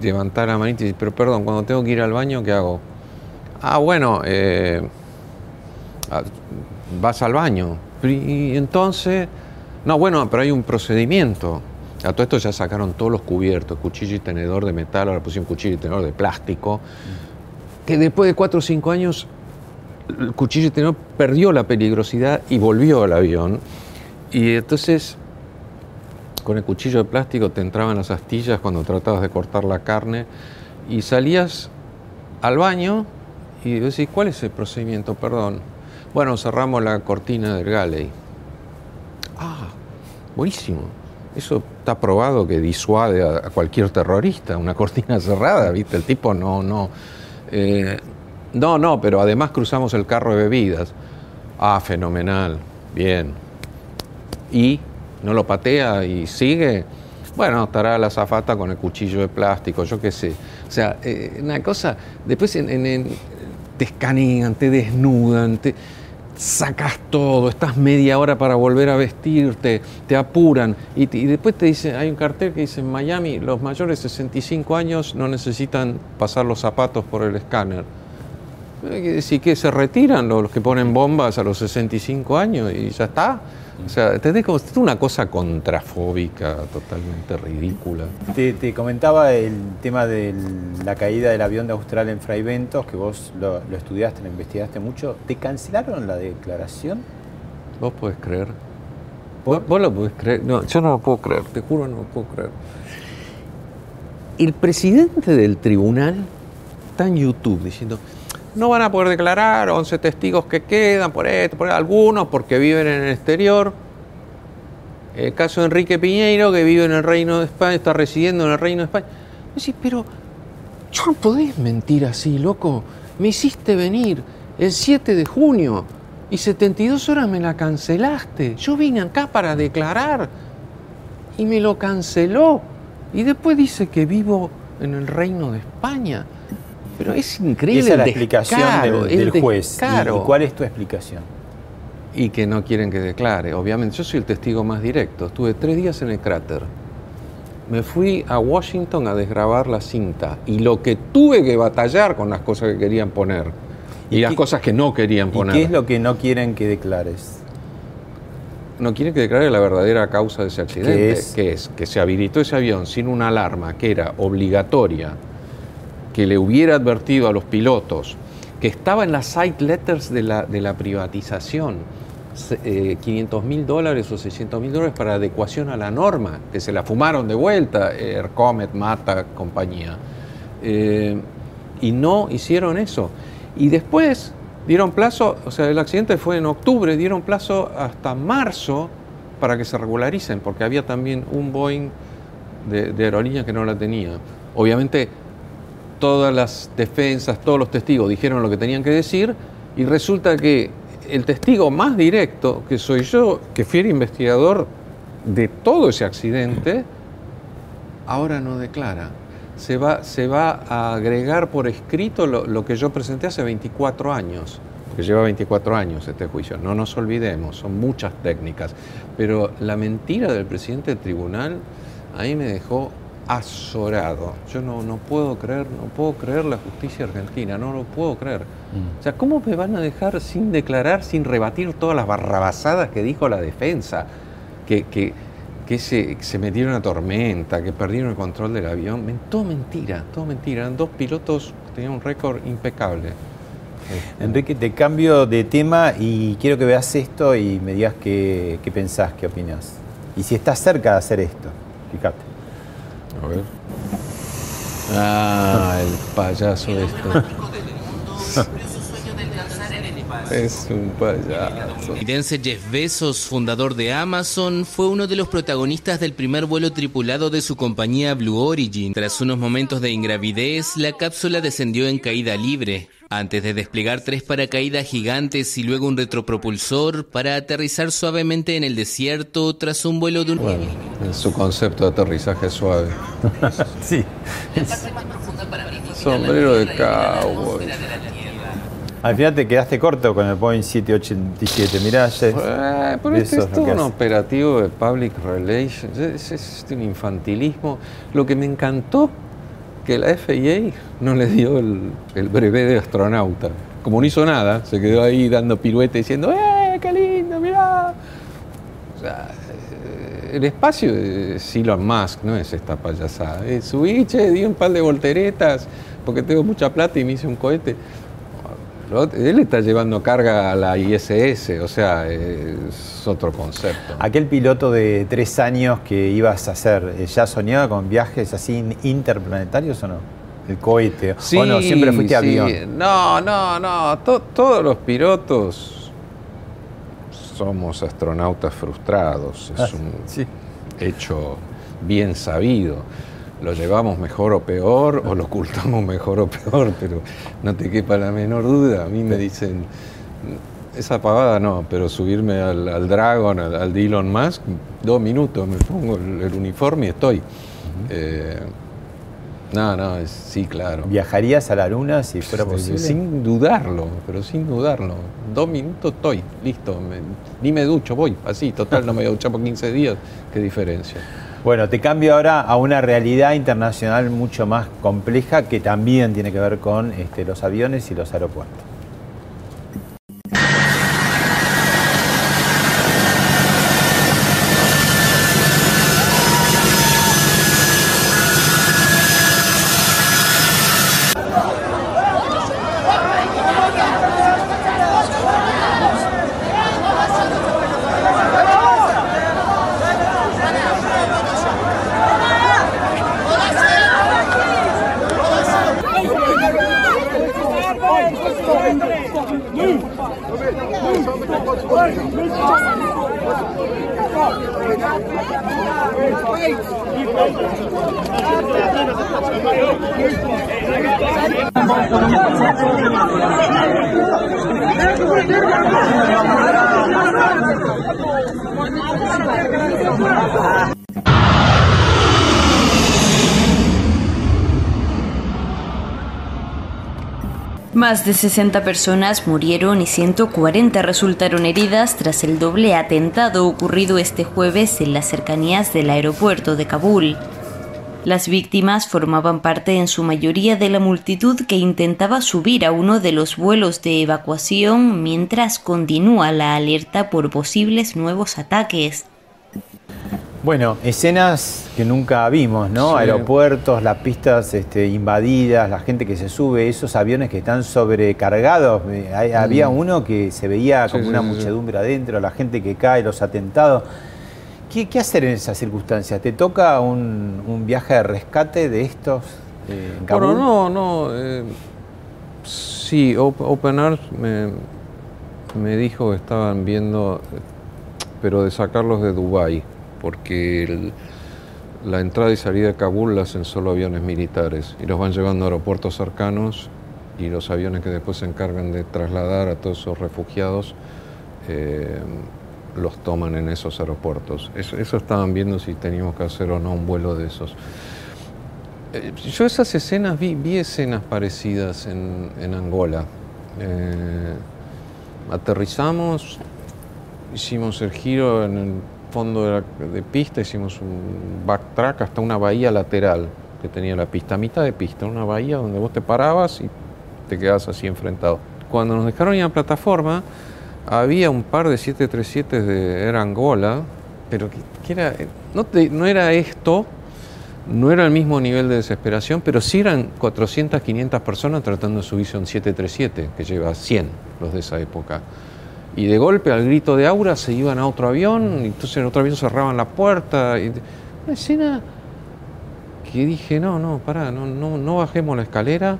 levantar la manita y decir, pero perdón, cuando tengo que ir al baño, ¿qué hago? Ah, bueno, eh, ah, vas al baño. Y entonces, no, bueno, pero hay un procedimiento. A todo esto ya sacaron todos los cubiertos, cuchillo y tenedor de metal, ahora pusieron cuchillo y tenedor de plástico, que después de cuatro o cinco años el cuchillo y tenedor perdió la peligrosidad y volvió al avión. Y entonces, con el cuchillo de plástico te entraban las astillas cuando tratabas de cortar la carne y salías al baño y decís, ¿cuál es el procedimiento? Perdón. Bueno, cerramos la cortina del galley. Ah, buenísimo. Eso está probado que disuade a, cualquier terrorista, una cortina cerrada, ¿viste? El tipo no, no. eh, no, no, pero además cruzamos el carro de bebidas. Ah, fenomenal, bien. Y no lo patea y sigue. Bueno, estará la zafata con el cuchillo de plástico, yo qué sé. O sea, eh, una cosa, después en- te escanean, te desnudan, te sacas todo, estás media hora para volver a vestirte, te apuran y, después te dice, hay un cartel que dice en Miami, los mayores de 65 años no necesitan pasar los zapatos por el escáner. Hay decir que se retiran los que ponen bombas a los 65 años y ya está. O sea, ¿entendés? Como una cosa contrafóbica, totalmente ridícula. Te, te comentaba el tema de la caída del avión de Austral en Fray Ventos, que vos lo, lo estudiaste, lo investigaste mucho. ¿Te cancelaron la declaración? ¿Vos podés creer? ¿Vos, vos lo podés creer? No, yo no lo puedo creer, te juro no lo puedo creer. El presidente del tribunal está en YouTube diciendo, no van a poder declarar 11 testigos que quedan por esto, por algunos porque viven en el exterior. El caso de Enrique Piñeiro, que vive en el Reino de España, está residiendo en el Reino de España. Vos decís, pero yo no podés mentir así, loco. Me hiciste venir el 7 de junio y 72 horas me la cancelaste. Yo vine acá para declarar y me lo canceló. Y después dice que vivo en el Reino de España. Pero es Y increíble. esa es la explicación descaro, del, el del juez. ¿Y- descaro. ¿Y, cuál es tu explicación? Y que no quieren que declare, obviamente. Yo soy el testigo más directo. Estuve tres días en el cráter. Me fui a Washington a desgrabar la cinta. Y lo que tuve que batallar con las cosas que querían poner. Y, las cosas que no querían ¿Y poner. qué es lo que no quieren que declares? no quiere que declare la verdadera causa de ese accidente, ¿Qué es? que es que se habilitó ese avión sin una alarma que era obligatoria, que le hubiera advertido a los pilotos, que estaba en las site letters de la, de la privatización, se- eh, 500 mil dólares o 600 mil dólares para adecuación a la norma, que se la fumaron de vuelta, Aircomet, Mata, compañía. Eh, y no hicieron eso. Y después dieron plazo, o sea, el accidente fue en octubre, dieron plazo hasta marzo para que se regularicen, porque había también un Boeing de, de aerolínea que no la tenía. Obviamente, todas las defensas, todos los testigos dijeron lo que tenían que decir, y resulta que el testigo más directo, que soy yo, que fui el investigador de todo ese accidente, ahora no declara. Se va, se va a agregar por escrito lo, lo que yo presenté hace 24 años, porque lleva 24 años este juicio. No nos olvidemos, son muchas técnicas. Pero la mentira del presidente del tribunal ahí me dejó azorado. Yo no, no puedo creer, no puedo creer la justicia argentina, no lo puedo creer. O sea, ¿cómo me van a dejar sin declarar, sin rebatir todas las barrabasadas que dijo la defensa? Que, que, que se, que se metieron una tormenta, que perdieron el control del avión. Todo mentira, todo mentira. Eran dos pilotos que tenían un récord impecable. Enrique, te cambio de tema y quiero que veas esto y me digas qué, qué pensás, qué opinás. Y si estás cerca de hacer esto, fíjate. A ver. Ah, el payaso este. Es un payaso. estadounidense Jeff Bezos, fundador de Amazon, fue uno de los protagonistas del primer vuelo tripulado de su compañía Blue Origin. Tras unos momentos de ingravidez, la cápsula descendió en caída libre, antes de desplegar tres paracaídas gigantes y luego un retropropulsor para aterrizar suavemente en el desierto tras un vuelo de un... Bueno, es su concepto de aterrizaje suave. sí. Sombrero de cowboy. Al final te quedaste corto con el Boeing 787. Mirá, Jeff. Eh, pero este Eso es todo un hace. operativo de public relations, es, es un infantilismo. Lo que me encantó, que la FAA no le dio el, el brevet de astronauta. Como no hizo nada, se quedó ahí dando piruetes diciendo, ¡eh, qué lindo, mirá! O sea, eh, el espacio es Elon Musk, no es esta payasada. Es subí, che, di un par de volteretas porque tengo mucha plata y me hice un cohete. Lo Él está llevando carga a la ISS, o sea, es otro concepto. Aquel piloto de tres años que ibas a hacer, eh, ¿ya soñaba con viajes así in- interplanetarios o no? El cohete. ¿O no? Siempre fuiste sí. avión. No, no, no. to- todos los pilotos somos astronautas frustrados. Es Ah, un sí. hecho bien sabido. Lo llevamos mejor o peor, o lo ocultamos mejor o peor, pero no te quepa la menor duda. A mí me dicen, esa pavada no, pero subirme al, al Dragon, al, al Elon Musk, dos minutos, me pongo el, el uniforme y estoy. Eh, no, no, es- sí, claro. ¿Viajarías a la luna si fuera Sí, posible? Sin dudarlo, pero sin dudarlo. Dos minutos estoy, listo. me- ni me ducho, voy. Así, total, no me voy a duchar por 15 días. ¿Qué diferencia? Bueno, te cambio ahora a una realidad internacional mucho más compleja que también tiene que ver con este, los aviones y los aeropuertos. Más de 60 personas murieron y 140 resultaron heridas tras el doble atentado ocurrido este jueves en las cercanías del aeropuerto de Kabul. Las víctimas formaban parte en su mayoría de la multitud que intentaba subir a uno de los vuelos de evacuación mientras continúa la alerta por posibles nuevos ataques. Bueno, escenas que nunca vimos, ¿no? Sí. Aeropuertos, las pistas este, invadidas, la gente que se sube, esos aviones que están sobrecargados. Eh, hay- Había Mm. uno que se veía como sí, una sí, muchedumbre adentro, la gente que cae, los atentados. ¿Qué, qué hacer en esas circunstancias? ¿Te toca un, un viaje de rescate de estos eh, en Kabul? Bueno, no, no. eh, sí, Op- Open Arms me, me dijo que estaban viendo, pero de sacarlos de Dubái, porque la entrada y salida de Kabul la hacen solo aviones militares y los van llevando a aeropuertos cercanos y los aviones que después se encargan de trasladar a todos esos refugiados eh, los toman en esos aeropuertos. Eso, estaban viendo si teníamos que hacer o no un vuelo de esos. Eh, Yo esas escenas vi, escenas parecidas en, en Angola. Eh, aterrizamos, hicimos el giro en el fondo de, la- de pista, hicimos un backtrack hasta una bahía lateral que tenía la pista, a mitad de pista, una bahía donde vos te parabas y te quedabas así enfrentado. Cuando nos dejaron ir a la plataforma, había un par de 737 de Angola, pero que, que era, no, te- no era esto, no era el mismo nivel de desesperación, pero sí eran 400, 500 personas tratando de subirse a un 737, que lleva 100 los de esa época. Y de golpe, al grito de Aura, se iban a otro avión, y entonces en otro avión cerraban la puerta. Una escena que dije, no, no, pará, no, no, no bajemos la escalera,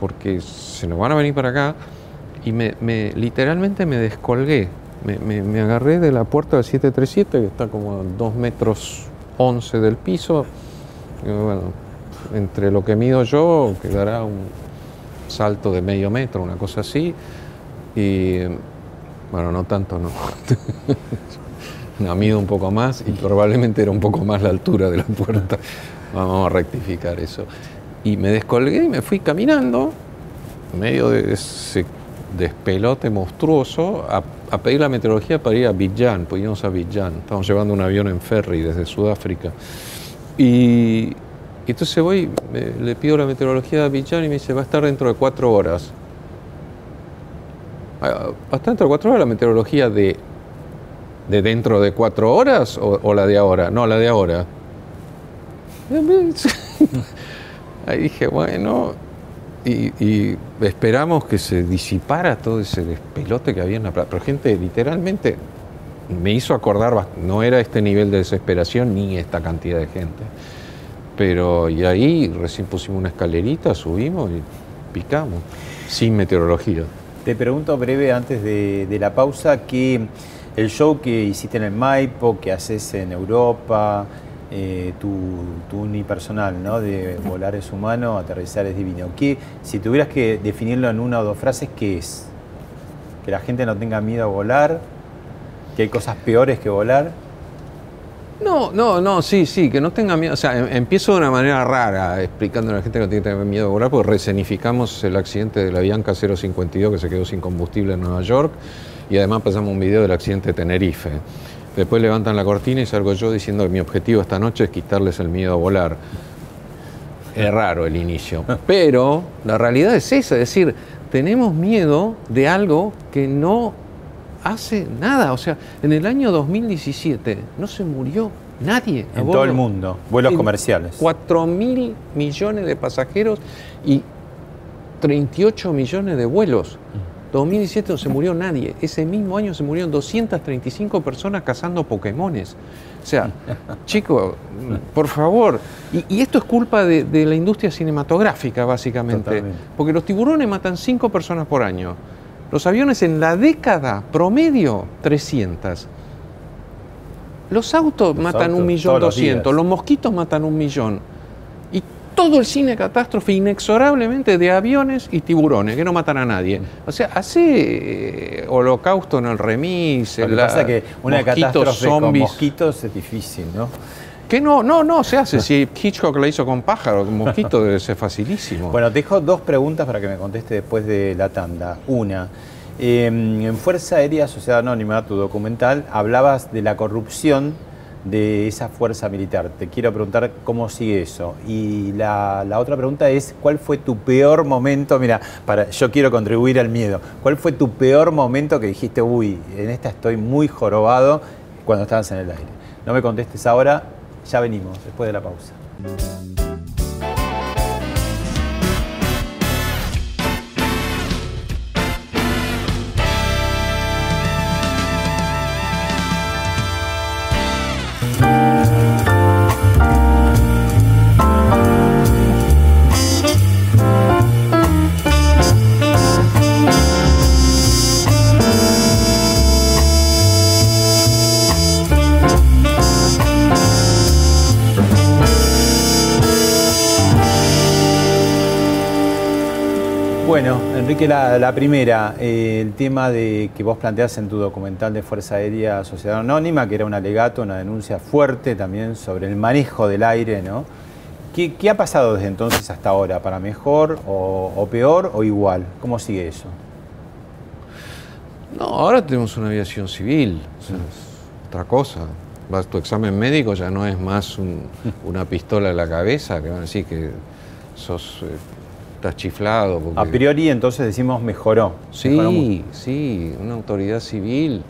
porque se nos van a venir para acá. Y me, me- literalmente me descolgué. Me, agarré de la puerta del 737, que está como a 2 metros 11 del piso. Bueno, entre lo que mido yo, quedará un salto de medio metro, una cosa así. Y bueno, no tanto, no. no, mido un poco más y probablemente era un poco más la altura de la puerta. Vamos a rectificar eso. Y me descolgué y me fui caminando, en medio de ese despelote monstruoso, a, a pedir la meteorología para ir a Abidjan, pues íbamos a Abidjan. Estamos llevando un avión en ferry desde Sudáfrica. Y entonces voy, le pido la meteorología de Abidjan y me dice, va a estar dentro de cuatro horas. Ah, ¿Va a cuatro horas la meteorología de, de dentro de cuatro horas o, la de ahora? No, la de ahora. Ahí dije, bueno, y, esperamos que se disipara todo ese despelote que había en la plaza. Pero gente, literalmente, me hizo acordar, no era este nivel de desesperación ni esta cantidad de gente. Pero, y ahí recién pusimos una escalerita, subimos y picamos, sin meteorología. Te pregunto breve antes de, la pausa que el show que hiciste en el Maipo, que haces en Europa, eh, tu, tu unipersonal, ¿no? De volar es humano, aterrizar es divino. ¿Qué, si tuvieras que definirlo en una o dos frases, ¿qué es? Que la gente no tenga miedo a volar, que hay cosas peores que volar. No, no, no, sí, sí, que no tenga miedo. O sea, em- empiezo de una manera rara explicando a la gente que no tiene que tener miedo de volar, porque resenificamos el accidente de la Bianca 052 que se quedó sin combustible en Nueva York y además pasamos un video del accidente de Tenerife. Después levantan la cortina y salgo yo diciendo que mi objetivo esta noche es quitarles el miedo a volar. Es raro el inicio, pero la realidad es esa, es decir, tenemos miedo de algo que no hace nada. O sea, en el año 2017 no se murió nadie. En todo el mundo, vuelos En comerciales. 4 mil millones de pasajeros y 38 millones de vuelos. 2017 no se murió nadie. Ese mismo año se murieron 235 personas cazando Pokémones. O sea, chicos, por favor. Y, y esto es culpa de, de la industria cinematográfica, básicamente. Totalmente. Porque los tiburones matan 5 personas por año. Los aviones en la década promedio 300. Los autos matan un millón doscientos, los mosquitos matan un millón. Y todo el cine catástrofe inexorablemente de aviones y tiburones, que no matan a nadie. O sea, hace eh, holocausto en el remis, Lo que la- pasa es que una mosquitos, catástrofe con zombies. mosquitos es difícil, ¿no? Que no, no, no se hace. Si Hitchcock la hizo con pájaros, con mosquitos debe ser facilísimo. Bueno, te dejo dos preguntas para que me conteste después de la tanda. Una, eh, en Fuerza Aérea Sociedad Anónima, tu documental, hablabas de la corrupción de esa fuerza militar. Te quiero preguntar cómo sigue eso. Y la, la otra pregunta es, ¿cuál fue tu peor momento? Mira, para, yo quiero contribuir al miedo. ¿Cuál fue tu peor momento que dijiste, uy, en esta estoy muy jorobado cuando estabas en el aire? No me contestes ahora, ya venimos, después de la pausa. La, la primera, eh, el tema de que vos planteás en tu documental de Fuerza Aérea Sociedad Anónima, que era un alegato, una denuncia fuerte también sobre el manejo del aire, ¿no? ¿Qué, qué ha pasado desde entonces hasta ahora? ¿Para mejor o, o peor o igual? ¿Cómo sigue eso? No, ahora tenemos una aviación civil, o sea, es otra cosa. Vas, tu examen médico ya no es más un- una pistola en la cabeza, que van a decir que sos, eh, estás chiflado. porque- A priori entonces decimos mejoró. Sí, sí, una autoridad civil,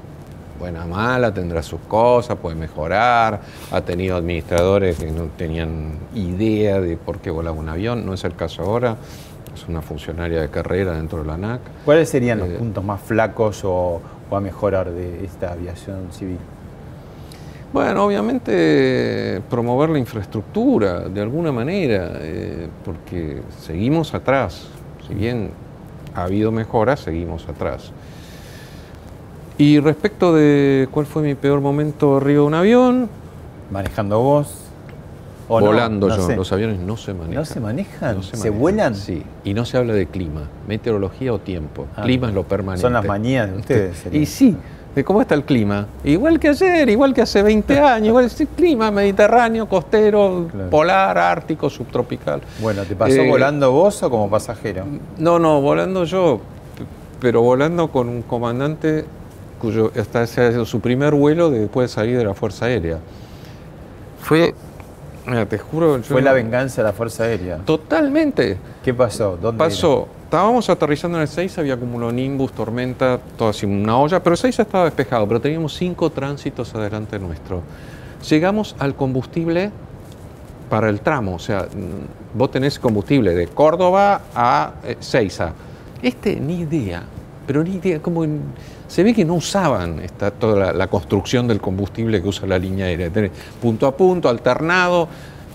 buena mala, tendrá sus cosas, puede mejorar, ha tenido administradores que no tenían idea de por qué volaba un avión, no es el caso ahora, es una funcionaria de carrera dentro de la ANAC. ¿Cuáles serían los Eh, puntos más flacos o, o a mejorar de esta aviación civil? Bueno, obviamente promover la infraestructura de alguna manera, eh, porque seguimos atrás. Si bien ha habido mejoras, seguimos atrás. Y respecto de cuál fue mi peor momento arriba de un avión, ¿Manejando vos? ¿O no? volando No yo. sé. Los aviones no se manejan. ¿No se manejan? No ¿Se, manejan. vuelan? Sí, y no se habla de clima, meteorología o tiempo. Ah, clima es lo permanente. Son las manías de ustedes. Y sí, de cómo está el clima. Igual que ayer, igual que hace 20 años, igual es el clima mediterráneo, costero, Claro. polar, ártico, subtropical. Bueno, ¿te pasó Eh, volando vos o como pasajero? No, no, volando yo, pero volando con un comandante cuyo hasta ese ha sido su primer vuelo de- después de salir de la Fuerza Aérea. Fue, mira, te juro, Fue no- la venganza de la Fuerza Aérea. Totalmente. ¿Qué pasó? ¿Dónde Pasó, estábamos aterrizando en el 6, había un nimbus, tormenta, todo así, una olla, pero el 6 estaba despejado, pero teníamos cinco tránsitos adelante nuestro. Llegamos al combustible para el tramo, o sea, mm, vos tenés combustible de Córdoba a eh, Seiza. Este, ni idea, pero ni idea, como se ve que no usaban esta, toda la, construcción del combustible que usa la línea aérea. Punto a punto, alternado,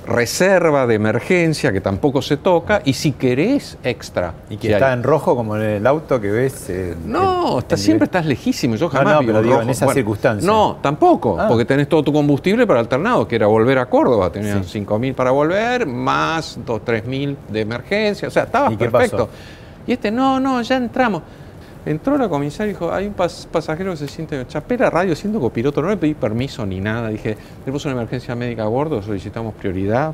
reserva de emergencia que tampoco se toca, y si querés, extra. Y que Si está hay. en rojo como en el auto que ves. eh, No, está- siempre estás lejísimo. Yo jamás no, vi pero un digo, rojo. en esas circunstancias. No, tampoco, Ah. porque tenés todo tu combustible para alternado, que era volver a Córdoba. Tenías Sí. 5.000 para volver, más 2, 3.000 de emergencia. O sea, estabas ¿Y qué perfecto. pasó? Y este, no, no, ya entramos. Entró la comisaria y dijo, hay un pas- pasajero que se siente, chapé la radio siendo copiloto, no le pedí permiso ni nada. Dije, tenemos una emergencia médica a bordo, solicitamos prioridad.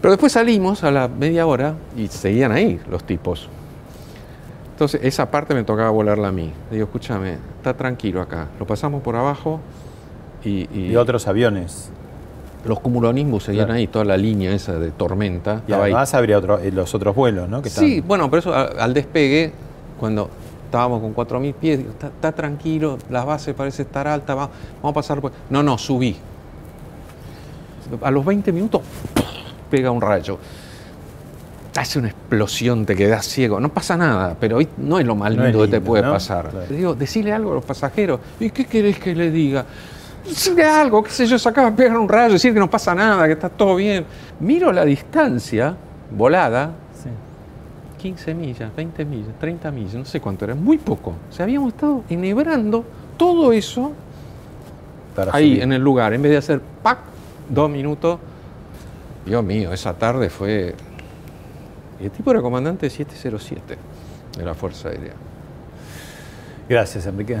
Pero después salimos a la media hora y seguían ahí los tipos. Entonces, esa parte me tocaba volarla a mí. Le digo, escúchame, está tranquilo acá. Lo pasamos por abajo y, y Y otros aviones. los cumulonimbus seguían Claro. ahí, toda la línea esa de tormenta. Y estaba ahí. además habría otro- eh, los otros vuelos, ¿no? Que Sí, bueno, por eso al despegue, cuando estábamos con 4.000 pies, digo, está, está tranquilo, la base parece estar alta, va- vamos a pasar por... No, no, subí. A los 20 minutos, pega un rayo. Hace una explosión, te quedas ciego. No pasa nada, pero hoy no es lo más No lindo, que te puede ¿no? pasar. Claro. Digo, decile algo a los pasajeros. ¿Y qué querés que le diga? Decirle algo, qué sé yo, se acaba de pegar un rayo, decir que no pasa nada, que está todo bien. Miro la distancia volada, 15 millas, 20 millas, 30 millas, no sé cuánto era, muy poco. O sea, habíamos estado enhebrando todo eso para ahí subir. en el lugar, en vez de hacer ¡pac! dos minutos. Dios mío, esa tarde fue. Y el tipo era comandante de 707 de la Fuerza Aérea. Gracias, Enrique.